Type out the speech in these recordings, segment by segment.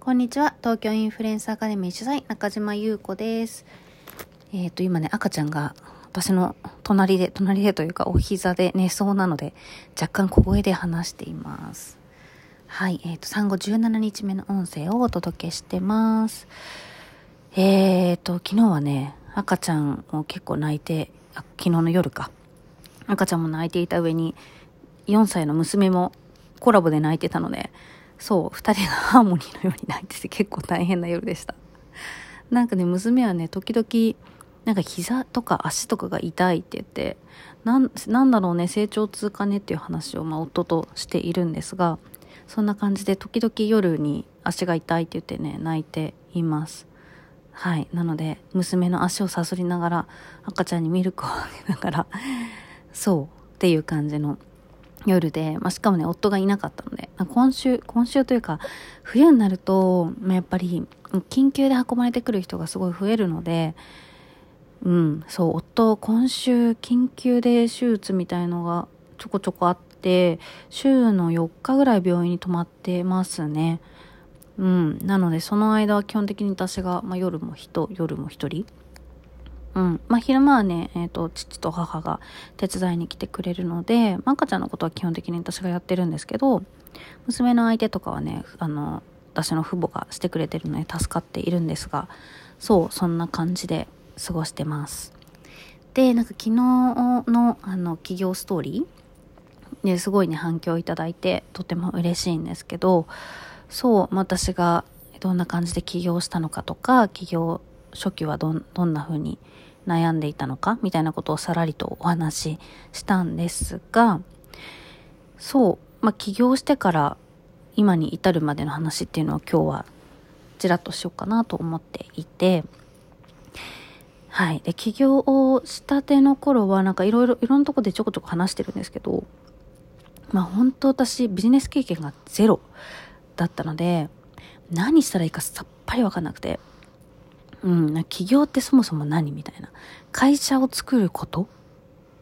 こんにちは。東京インフルエンサーアカデミー主催、中島優子です。えっ、ー、と、今ね、赤ちゃんが私の隣で、隣でというかお膝で寝そうなので、若干小声で話しています。はい。えっ、ー、と、産後17日目の音声をお届けしてます。えっ、ー、と、昨日はね、赤ちゃんも結構泣いて、あ昨日の夜か。赤ちゃんも泣いていた上に、4歳の娘もコラボで泣いてたので、そう、二人がハーモニーのように泣いてて結構大変な夜でした。なんかね、娘はね、時々、なんか膝とか足とかが痛いって言って、なん、なんだろうね、成長痛かねっていう話を、まあ、夫としているんですが、そんな感じで時々夜に足が痛いって言ってね、泣いています。はい。なので、娘の足をさすりながら、赤ちゃんにミルクをあげながら、そうっていう感じの夜で、まあ、しかもね、夫がいなかったので、今週、今週というか、冬になると、まあ、やっぱり、緊急で運ばれてくる人がすごい増えるので、うん、そう、夫、今週、緊急で手術みたいのがちょこちょこあって、週の4日ぐらい病院に泊まってますね。うん。なので、その間は基本的に私が、まあ、夜も人、夜も一人うん。まあ、昼間はね、えっ、ー、と、父と母が手伝いに来てくれるので、まあ、赤ちゃんのことは基本的に私がやってるんですけど、娘の相手とかはね、あの、私の父母がしてくれてるので助かっているんですが、そう、そんな感じで過ごしてます。で、なんか昨日の、あの、企業ストーリーですごいね、反響いただいて、とても嬉しいんですけど、そう、私がどんな感じで起業したのかとか、起業初期はどんどんな風に悩んでいたのかみたいなことをさらりとお話ししたんですがそう、まあ、起業してから今に至るまでの話っていうのを今日はちらっとしようかなと思っていてはい。で、起業をしたての頃はなんかいろいろ、いろんなとこでちょこちょこ話してるんですけど、まあ本当私ビジネス経験がゼロだったので、何したらいいかさっぱりわかんなくて、うん、起業ってそもそも何みたいな。会社を作ること？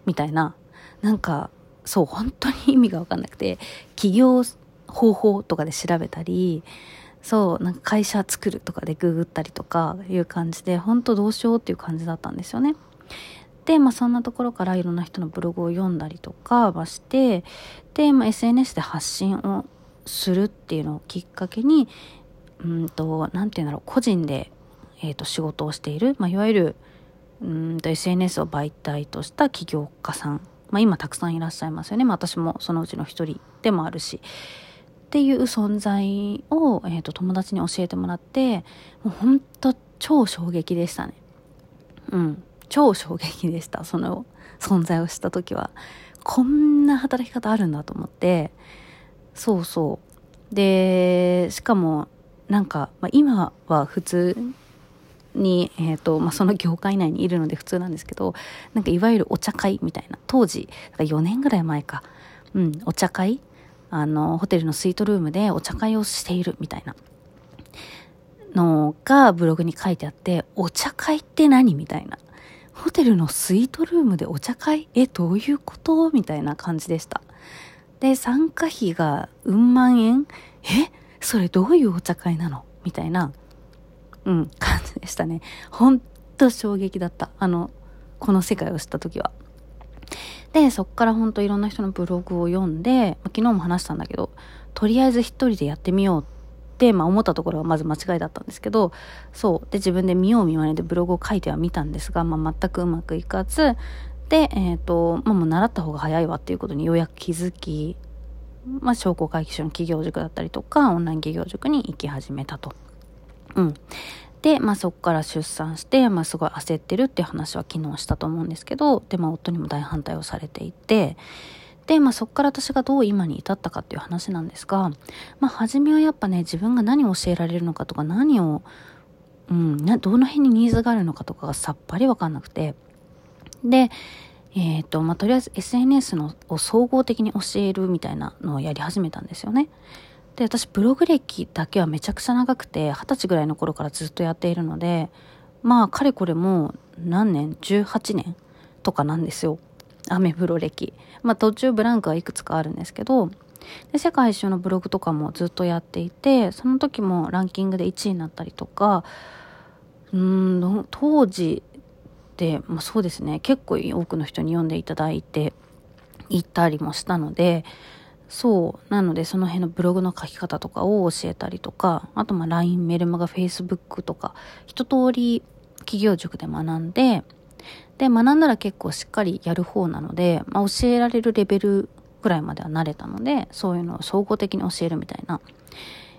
みたいな。なんか、そう、本当に意味がわかんなくて、起業方法とかで調べたり、そう、なんか会社作るとかでググったりとかいう感じで、本当どうしようっていう感じだったんですよね。で、まあそんなところからいろんな人のブログを読んだりとかはして、で、まあ SNS で発信をするっていうのをきっかけに、うんと、なんていうんだろう、個人でえー、と仕事をしている、まあ、いわゆるうんと SNS を媒体とした起業家さん、まあ、今たくさんいらっしゃいますよね、まあ、私もそのうちの一人でもあるし。っていう存在を、えー、と友達に教えてもらってもうほんと超衝撃でしたね。うん。超衝撃でした。その存在をした時は。こんな働き方あるんだと思って。そうそう。でしかもなんか、まあ、今は普通に、えーとまあ、その業界内にいるので普通なんですけどなんかいわゆるお茶会みたいな当時4年ぐらい前か、うん、お茶会。あのホテルのスイートルームでお茶会をしているみたいな。のがブログに書いてあってお茶会って何みたいな。ホテルのスイートルームでお茶会えどういうことみたいな感じでした。で参加費がうん万円。え？それどういうお茶会なの？みたいな。うん、感じでしたね。ほんと衝撃だった。あの、この世界を知った時は。で、そっからほんといろんな人のブログを読んで、ま、昨日も話したんだけど、とりあえず一人でやってみようって、まあ、思ったところはまず間違いだったんですけど、そう。で、自分で見よう見まねでブログを書いてはみたんですが、まあ、全くうまくいかず、で、えっ、ー、と、まあ、もう習った方が早いわっていうことにようやく気づき、まあ、商工会議所の企業塾だったりとか、オンライン企業塾に行き始めたと。うん。で、まあそこから出産して、まあすごい焦ってるっていう話は昨日したと思うんですけど、で、まあ夫にも大反対をされていて、で、まあそこから私がどう今に至ったかっていう話なんですが、まあ初めはやっぱね、自分が何を教えられるのかとか何を、うん、な、どの辺にニーズがあるのかとかがさっぱりわかんなくて、で、えっ、ー、と、まあとりあえず SNS のを総合的に教えるみたいなのをやり始めたんですよね。で、私ブログ歴だけはめちゃくちゃ長くて、二十歳ぐらいの頃からずっとやっているので、まあ、かれこれも何年 ?18 年？とかなんですよ。アメブロ歴。まあ、途中ブランクはいくつかあるんですけど、で、世界一周のブログとかもずっとやっていて、その時もランキングで1位になったりとか、うん、当時で、まあ、そうですね、結構多くの人に読んでいただいていたりもしたので、そう。なので、その辺のブログの書き方とかを教えたりとか、あと、ま、LINE、メルマガ、Facebook とか、一通り企業塾で学んで、で、学んだら結構しっかりやる方なので、まあ、教えられるレベルぐらいまでは慣れたので、そういうのを総合的に教えるみたいな、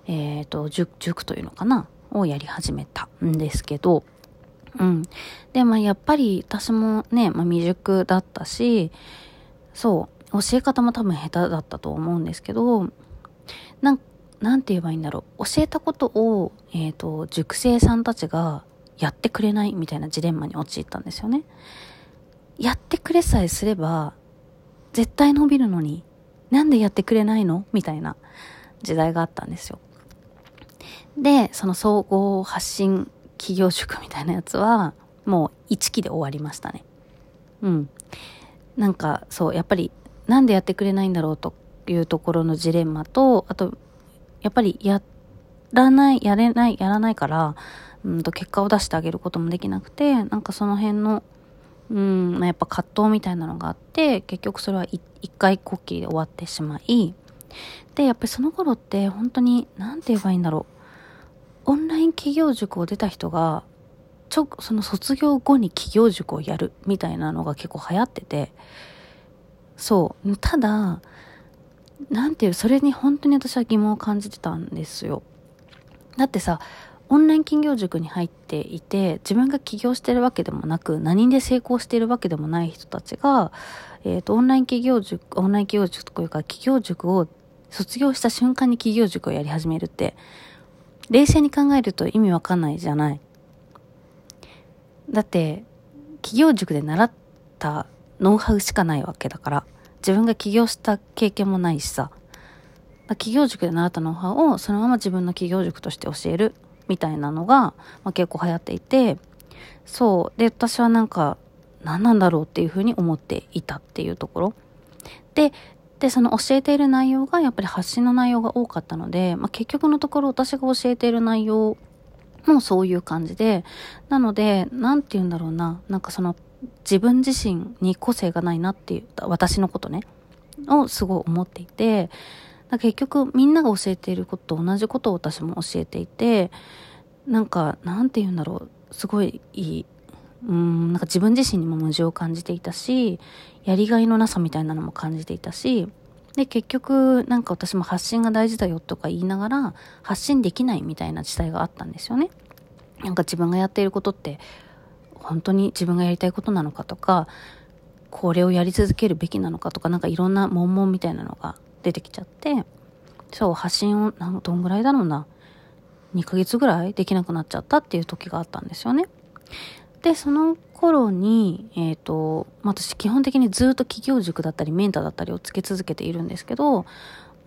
えっ、ー、と、塾、塾というのかなをやり始めたんですけど、うん。で、まあ、やっぱり私もね、まあ、未熟だったし、そう、教え方も多分下手だったと思うんですけど、なん、なんて言えばいいんだろう。教えたことを、えっ、ー、と、塾生さんたちがやってくれないみたいなジレンマに陥ったんですよね。やってくれさえすれば、絶対伸びるのに、なんでやってくれないのみたいな時代があったんですよ。で、その総合発信企業塾みたいなやつは、もう1期で終わりましたね。うん。なんか、そう、やっぱり、なんでやってくれないんだろうというところのジレンマと、あと、やっぱりやらない、やれない、やらないから、うんと結果を出してあげることもできなくて、なんかその辺の、うん、やっぱ葛藤みたいなのがあって、結局それは一回こっきりで終わってしまい、で、やっぱりその頃って本当に、なんて言えばいいんだろう。オンライン企業塾を出た人が、ちょ、その卒業後に企業塾をやるみたいなのが結構流行ってて、そう。ただ、なんていう、それに本当に私は疑問を感じてたんですよ。だってさ、オンライン企業塾に入っていて、自分が起業してるわけでもなく、何で成功してるわけでもない人たちが、えっ、ー、と、オンライン企業塾、オンライン企業塾というか、企業塾を卒業した瞬間に企業塾をやり始めるって、冷静に考えると意味わかんないじゃない。だって、企業塾で習ったノウハウしかないわけだから、自分が起業した経験もないしさ、企業塾で習ったノウハウをそのまま自分の企業塾として教えるみたいなのが、まあ、結構流行っていて、そう。で、私はなんか、何なんだろうっていうふうに思っていたっていうところ。で、で、その教えている内容がやっぱり発信の内容が多かったので、まあ、結局のところ私が教えている内容もそういう感じで、なので、なんて言うんだろうな、なんかその自分自身に個性がないなっていう、私のことね、をすごい思っていて、結局みんなが教えていることと同じことを私も教えていて、なんか、なんて言うんだろう、すごいいい、うん、なんか自分自身にも矛盾を感じていたし、やりがいのなさみたいなのも感じていたし、で、結局、なんか私も発信が大事だよとか言いながら、発信できないみたいな時代があったんですよね。なんか自分がやっていることって、本当に自分がやりたいことなのかとか、これをやり続けるべきなのかとか、なんかいろんな悶々みたいなのが出てきちゃって、そう、発信を、どんぐらいだろうな。2ヶ月ぐらいできなくなっちゃったっていう時があったんですよね。で、その頃に、え、ー、と、私基本的にずっと企業塾だったりメンターだったりをつけ続けているんですけど、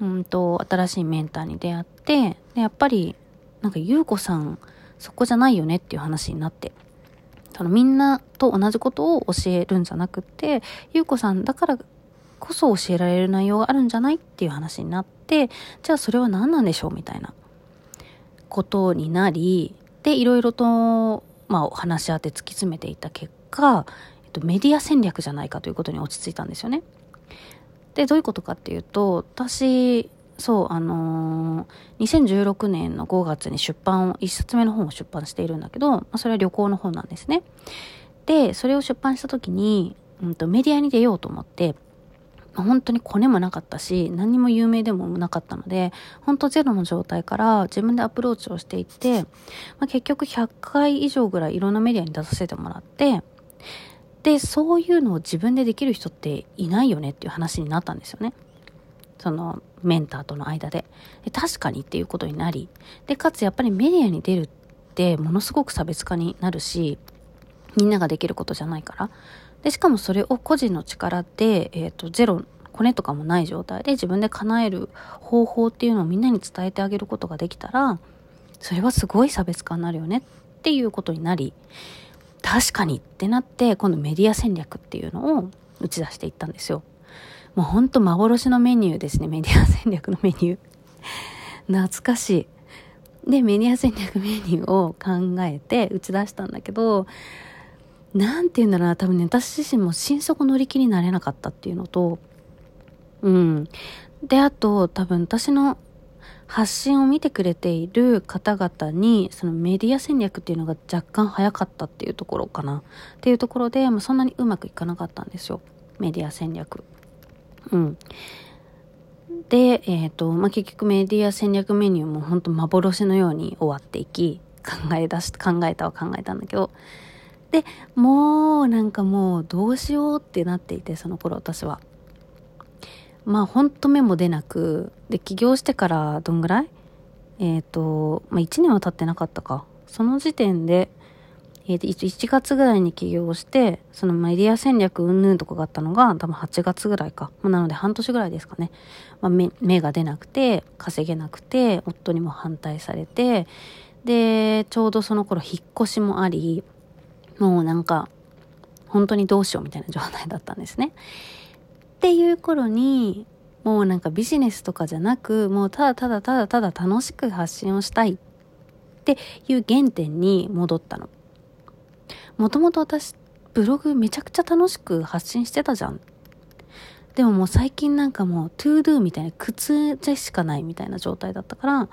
うんと、新しいメンターに出会って、で、やっぱり、なんか、ゆうこさん、そこじゃないよねっていう話になって、そのみんなと同じことを教えるんじゃなくて、ゆうこさんだからこそ教えられる内容があるんじゃないっていう話になって、じゃあそれは何なんでしょうみたいなことになり、で、いろいろと、まあ、話し合って突き詰めていった結果、えっと、メディア戦略じゃないかということに落ち着いたんですよね。で、どういうことかっていうと、私、そう、あのー、2016年の5月に出版を、1冊目の本を出版しているんだけど、まあ、それは旅行の本なんですね。で、それを出版した時に、うんと、メディアに出ようと思って、本当にコネもなかったし、何にも有名でもなかったので、本当ゼロの状態から自分でアプローチをしていって、まあ、結局100回以上ぐらいいろんなメディアに出させてもらって、で、そういうのを自分でできる人っていないよねっていう話になったんですよね。そのメンターとの間で。で確かにっていうことになり、で、かつやっぱりメディアに出るってものすごく差別化になるし、みんなができることじゃないから。で、しかもそれを個人の力で、えっ、ー、と、ゼロ、コネとかもない状態で自分で叶える方法っていうのをみんなに伝えてあげることができたら、それはすごい差別化になるよねっていうことになり、確かにってなって、今度メディア戦略っていうのを打ち出していったんですよ。もうほんと幻のメニューですね、メディア戦略のメニュー。懐かしい。で、メディア戦略メニューを考えて打ち出したんだけど、なんて言うんだろうな、多分ね、私自身も心底乗り気になれなかったっていうのと、うん。で、あと、多分私の発信を見てくれている方々に、そのメディア戦略っていうのが若干早かったっていうところかな。っていうところで、まあ、そんなにうまくいかなかったんですよ。メディア戦略。うん。で、えっ、ー、と、まあ、結局メディア戦略メニューも本当幻のように終わっていき、考え出し、考えたは考えたんだけど、で、もうなんかもうどうしようってなっていて、その頃私は。まあほんと目も出なく、で、起業してからどんぐらい？えっ、ー、と、まあ1年は経ってなかったか。その時点で、えー、1月ぐらいに起業して、そのメディア戦略うんぬんとかがあったのが多分8月ぐらいか。なので半年ぐらいですかね。まあ、目目が出なくて、稼げなくて、夫にも反対されて、で、ちょうどその頃引っ越しもあり、もうなんか、本当にどうしようみたいな状態だったんですね。っていう頃に、もうなんかビジネスとかじゃなく、もうただただただただ楽しく発信をしたいっていう原点に戻ったの。もともと私、ブログめちゃくちゃ楽しく発信してたじゃん。でももう最近なんかもう、 ToDo みたいな苦痛でしかないみたいな状態だったから、も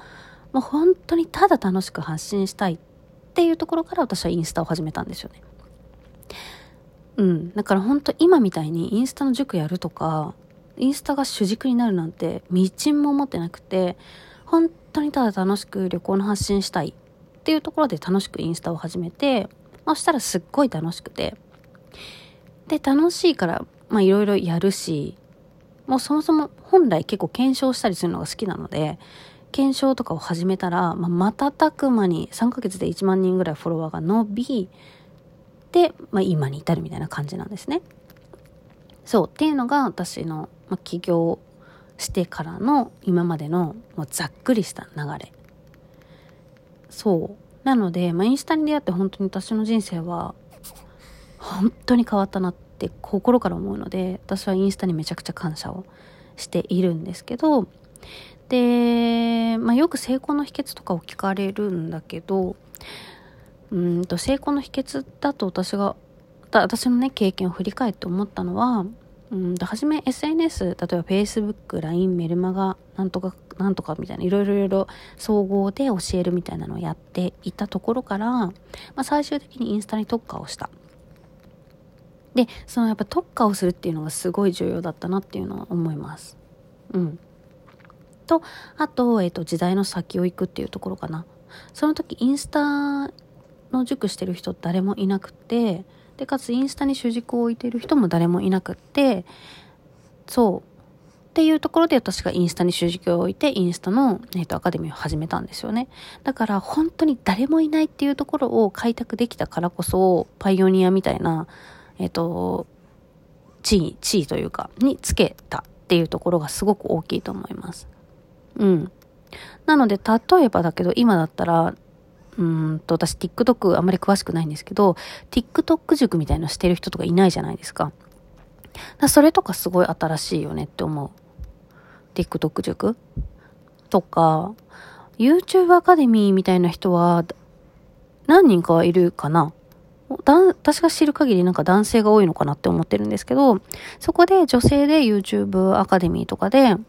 う本当にただ楽しく発信したいっていうところから私はインスタを始めたんですよね。うん。だから本当今みたいにインスタの塾やるとか、インスタが主軸になるなんて、道も思ってなくて、本当にただ楽しく旅行の発信したいっていうところで楽しくインスタを始めて、そしたらすっごい楽しくて。で、楽しいから、まあいろいろやるし、もうそもそも本来結構検証したりするのが好きなので、検証とかを始めたら、まあ、瞬く間に3ヶ月で1万人ぐらいフォロワーが伸び、で、まあ、今に至るみたいな感じなんですね。そう、っていうのが私の、まあ、起業してからの今までのもうざっくりした流れ。そう。なので、まあ、インスタに出会って本当に私の人生は本当に変わったなって心から思うので、私はインスタにめちゃくちゃ感謝をしているんですけど、で、まあ、よく成功の秘訣とかを聞かれるんだけど、うんと成功の秘訣だと私が、私のね、経験を振り返って思ったのは、うんと、初め SNS、例えば Facebook、LINE、メルマガ、なんとか、なんとかみたいな、いろいろいろいろ総合で教えるみたいなのをやっていたところから、まあ、最終的にインスタに特化をした。で、そのやっぱ特化をするっていうのがすごい重要だったなっていうのは思います。うん。と、あと、えっ、ー、と、時代の先を行くっていうところかな。その時、インスタの塾してる人誰もいなくて、で、かつインスタに主軸を置いてる人も誰もいなくって、そう。っていうところで私がインスタに主軸を置いて、インスタの、えっ、ー、と、アカデミーを始めたんですよね。だから、本当に誰もいないっていうところを開拓できたからこそ、パイオニアみたいな、えっ、ー、と、地位、地位というか、につけたっていうところがすごく大きいと思います。うん。なので、例えばだけど、今だったら、うんと、私 TikTok あんまり詳しくないんですけど、TikTok 塾みたいのしてる人とかいないじゃないですか。だそれとかすごい新しいよねって思う。TikTok 塾とか、YouTube アカデミーみたいな人は、何人かはいるかな私が知る限りなんか男性が多いのかなって思ってるんですけど、そこで女性で YouTube アカデミーとかで、も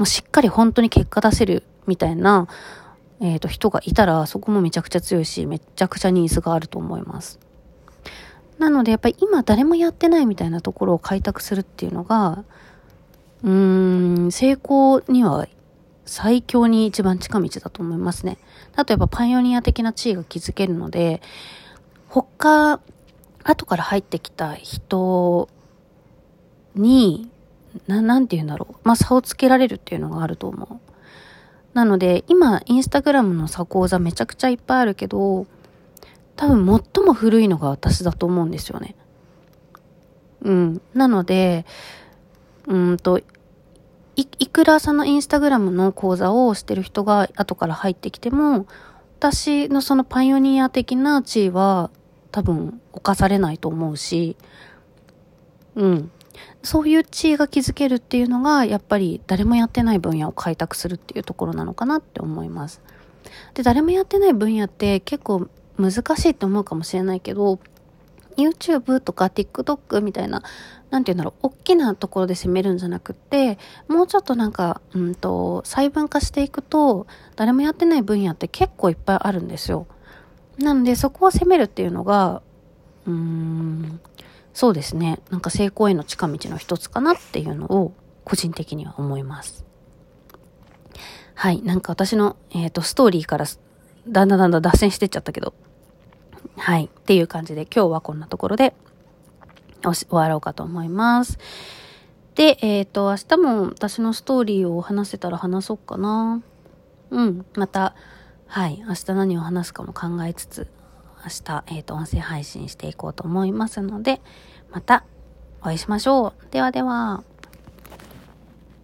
うしっかり本当に結果出せるみたいな、えっ、ー、と、人がいたら、そこもめちゃくちゃ強いし、めちゃくちゃニーズがあると思います。なので、やっぱり今誰もやってないみたいなところを開拓するっていうのが、うーん、成功には最強に一番近道だと思いますね。例えばパイオニア的な地位が築けるので、他、後から入ってきた人に、な、なんて言うんだろう。まあ、差をつけられるっていうのがあると思う。なので、今、インスタグラムの差講座めちゃくちゃいっぱいあるけど、多分最も古いのが私だと思うんですよね。うん。なので、うんと、い、くらそのインスタグラムの講座をしてる人が後から入ってきても、私のそのパイオニア的な地位は多分犯されないと思うし、うん。そういう地位が築けるっていうのが、やっぱり誰もやってない分野を開拓するっていうところなのかなって思います。で、誰もやってない分野って結構難しいって思うかもしれないけど、YouTube とか TikTok みたいな、なんて言うんだろう、大きなところで攻めるんじゃなくて、もうちょっとなんか、うんと、細分化していくと、誰もやってない分野って結構いっぱいあるんですよ。なので、そこを攻めるっていうのが、うーん、そうですね。なんか成功への近道の一つかなっていうのを、個人的には思います。はい。なんか私の、えっ、ー、と、ストーリーから、だんだんだんだん脱線してっちゃったけど、はい。っていう感じで今日はこんなところで終わろうかと思います。で、えっ、ー、と、明日も私のストーリーを話せたら話そうかな。うん。また、はい。明日何を話すかも考えつつ、明日、えっ、ー、と、音声配信していこうと思いますので、またお会いしましょう。ではでは。